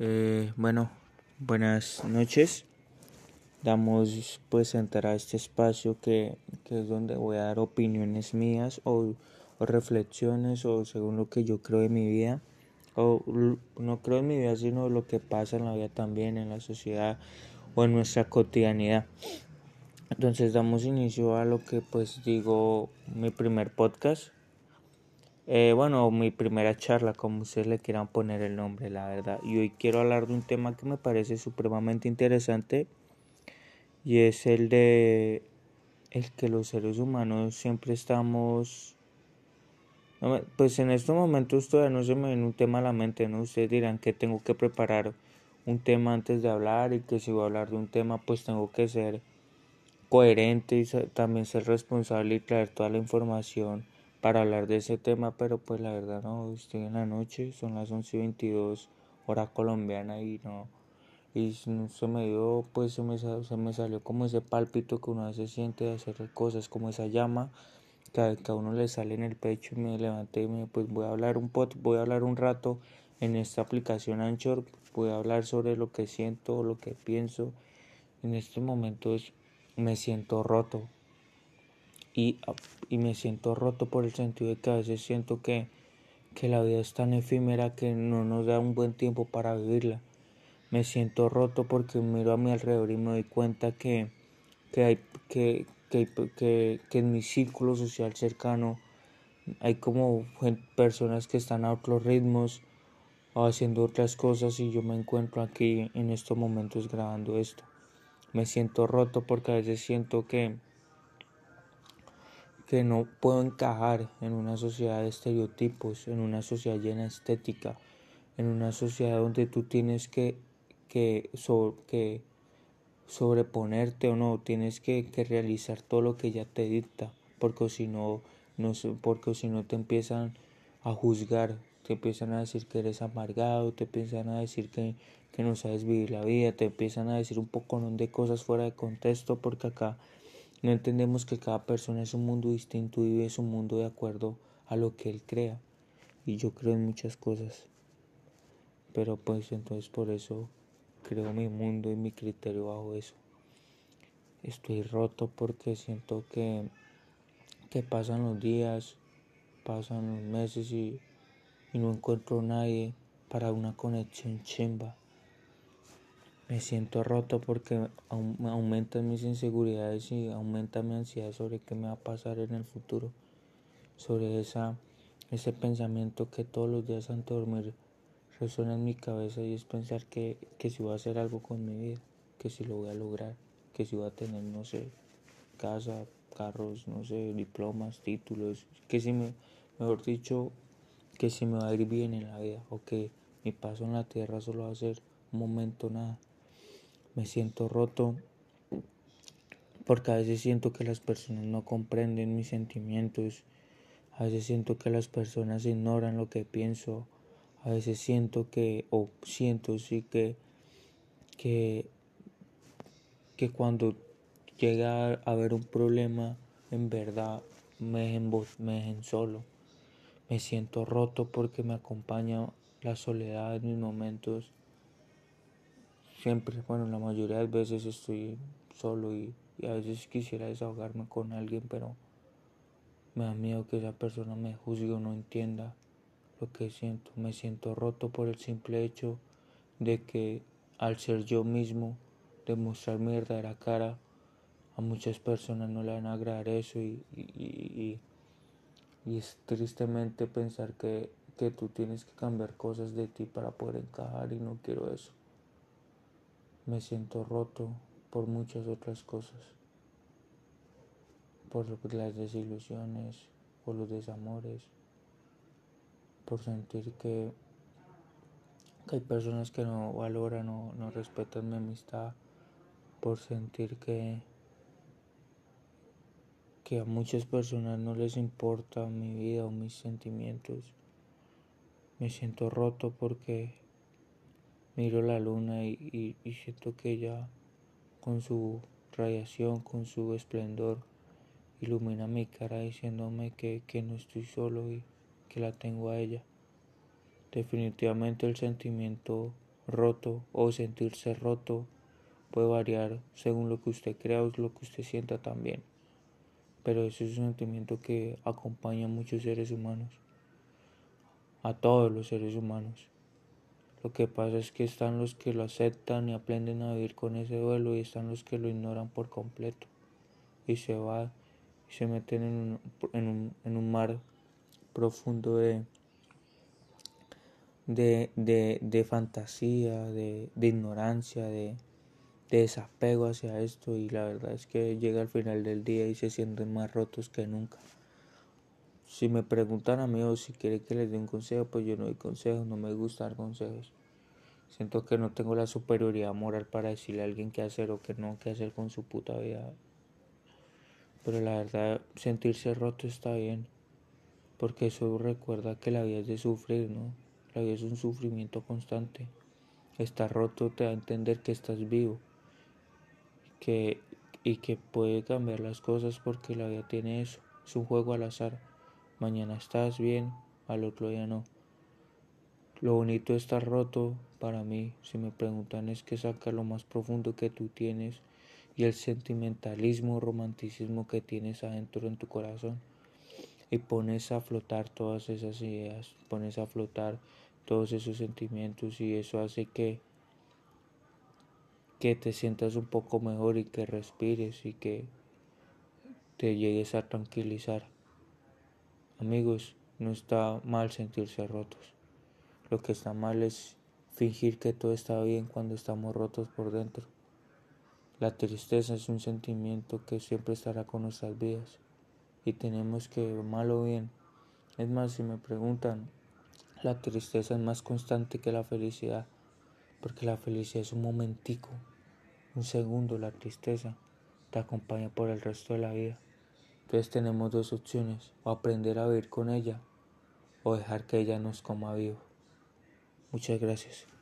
Eh, bueno, buenas noches. Damos pues entrar a este espacio que, es donde voy a dar opiniones mías o, o, reflexiones o según lo que yo creo en mi vida. O no creo en mi vida, sino lo que pasa en la vida también, en la sociedad o en nuestra cotidianidad. Entonces damos inicio a lo que pues digo mi primer podcast eh, bueno, mi primera charla, como ustedes le quieran poner el nombre, la verdad. Y hoy quiero hablar de un tema que me parece supremamente interesante y es el de el que los seres humanos siempre estamos pues en estos momentos todavía no se me viene un tema a la mente, ¿no? Ustedes dirán que tengo que preparar un tema antes de hablar y que si voy a hablar de un tema pues tengo que ser coherente y también ser responsable y traer toda la información para hablar de ese tema, pero pues la verdad no, estoy en la noche, son las 11 y 22 hora colombiana y no, y se me dio, pues se me, se me salió como ese pálpito que uno se siente de hacer cosas, como esa llama que a, uno le sale en el pecho y me levanté y me, pues voy a hablar un pot, voy a hablar un rato en esta aplicación Anchor, voy a hablar sobre lo que siento, lo que pienso, en estos momentos me siento roto, y, y, me siento roto por el sentido de que a veces siento que, que la vida es tan efímera que no nos da un buen tiempo para vivirla. Me siento roto porque miro a mi alrededor y me doy cuenta que, que, hay, que, que, que, que en mi círculo social cercano hay como personas que están a otros ritmos o haciendo otras cosas y yo me encuentro aquí en estos momentos grabando esto. Me siento roto porque a veces siento que, que no puedo encajar en una sociedad de estereotipos, en una sociedad llena de estética, en una sociedad donde tú tienes que, que, que sobreponerte o no, tienes que, que, realizar todo lo que ella te dicta, porque si no, no porque si no te empiezan a juzgar, te empiezan a decir que eres amargado, te empiezan a decir que, que no sabes vivir la vida, te empiezan a decir un poco de cosas fuera de contexto, porque acá no entendemos que cada persona es un mundo distinto y vive su mundo de acuerdo a lo que él crea. Y yo creo en muchas cosas. Pero pues entonces por eso creo mi mundo y mi criterio bajo eso. Estoy roto porque siento que, que pasan los días, pasan los meses y, y no encuentro nadie para una conexión chimba. Me siento roto porque aumentan mis inseguridades y aumenta mi ansiedad sobre qué me va a pasar en el futuro. Sobre esa, ese pensamiento que todos los días antes de dormir resuena en mi cabeza y es pensar que, que si voy a hacer algo con mi vida, que si lo voy a lograr, que si voy a tener, no sé, casa, carros, no sé, diplomas, títulos, que si me, mejor dicho, que si me va a ir bien en la vida o que mi paso en la tierra solo va a ser un momento nada me siento roto porque a veces siento que las personas no comprenden mis sentimientos, a veces siento que las personas ignoran lo que pienso, a veces siento que, o siento sí que, que, que cuando llega a haber un problema, en verdad me dejen, me dejen solo. Me siento roto porque me acompaña la soledad en mis momentos siempre, bueno, la mayoría de veces estoy solo y, a veces quisiera desahogarme con alguien, pero me da miedo que esa persona me juzgue o no entienda lo que siento. Me siento roto por el simple hecho de que al ser yo mismo, demostrar mi verdadera cara, a muchas personas no le van a agradar eso y, y, y es tristemente pensar que, que tú tienes que cambiar cosas de ti para poder encajar y no quiero eso. Me siento roto por muchas otras cosas, por las desilusiones, por los desamores, por sentir que, hay personas que no valoran o no respetan mi amistad, por sentir que, que a muchas personas no les importa mi vida o mis sentimientos. Me siento roto porque miro la luna y, siento que ella con su radiación, con su esplendor, ilumina mi cara diciéndome que, que no estoy solo y que la tengo a ella. Definitivamente el sentimiento roto o sentirse roto puede variar según lo que usted crea o lo que usted sienta también. Pero eso es un sentimiento que acompaña a muchos seres humanos, a todos los seres humanos. Lo que pasa es que están los que lo aceptan y aprenden a vivir con ese duelo y están los que lo ignoran por completo y se va y se meten en un, en un, en un mar profundo de, de, de, de fantasía, de, de ignorancia, de, de desapego hacia esto y la verdad es que llega al final del día y se sienten más rotos que nunca. Si me preguntan a mí o si quieren que les dé un consejo, pues yo no doy consejos, no me gusta dar consejos. Siento que no tengo la superioridad moral para decirle a alguien qué hacer o qué no qué hacer con su puta vida. Pero la verdad, sentirse roto está bien, porque eso recuerda que la vida es de sufrir, ¿no? La vida es un sufrimiento constante. Estar roto te da a entender que estás vivo que, y que puede cambiar las cosas porque la vida tiene eso. Es un juego al azar. Mañana estás bien, al otro día no. Lo bonito estar roto para mí, si me preguntan, es que saca lo más profundo que tú tienes y el sentimentalismo, romanticismo que tienes adentro en tu corazón. Y pones a flotar todas esas ideas, pones a flotar todos esos sentimientos y eso hace que que te sientas un poco mejor y que respires y que te llegues a tranquilizar. Amigos, no está mal sentirse rotos. Lo que está mal es fingir que todo está bien cuando estamos rotos por dentro. La tristeza es un sentimiento que siempre estará con nuestras vidas y tenemos que, mal o bien, es más, si me preguntan, la tristeza es más constante que la felicidad, porque la felicidad es un momentico, un segundo la tristeza te acompaña por el resto de la vida. Entonces tenemos dos opciones, o aprender a vivir con ella o dejar que ella nos coma vivo. Muchas gracias.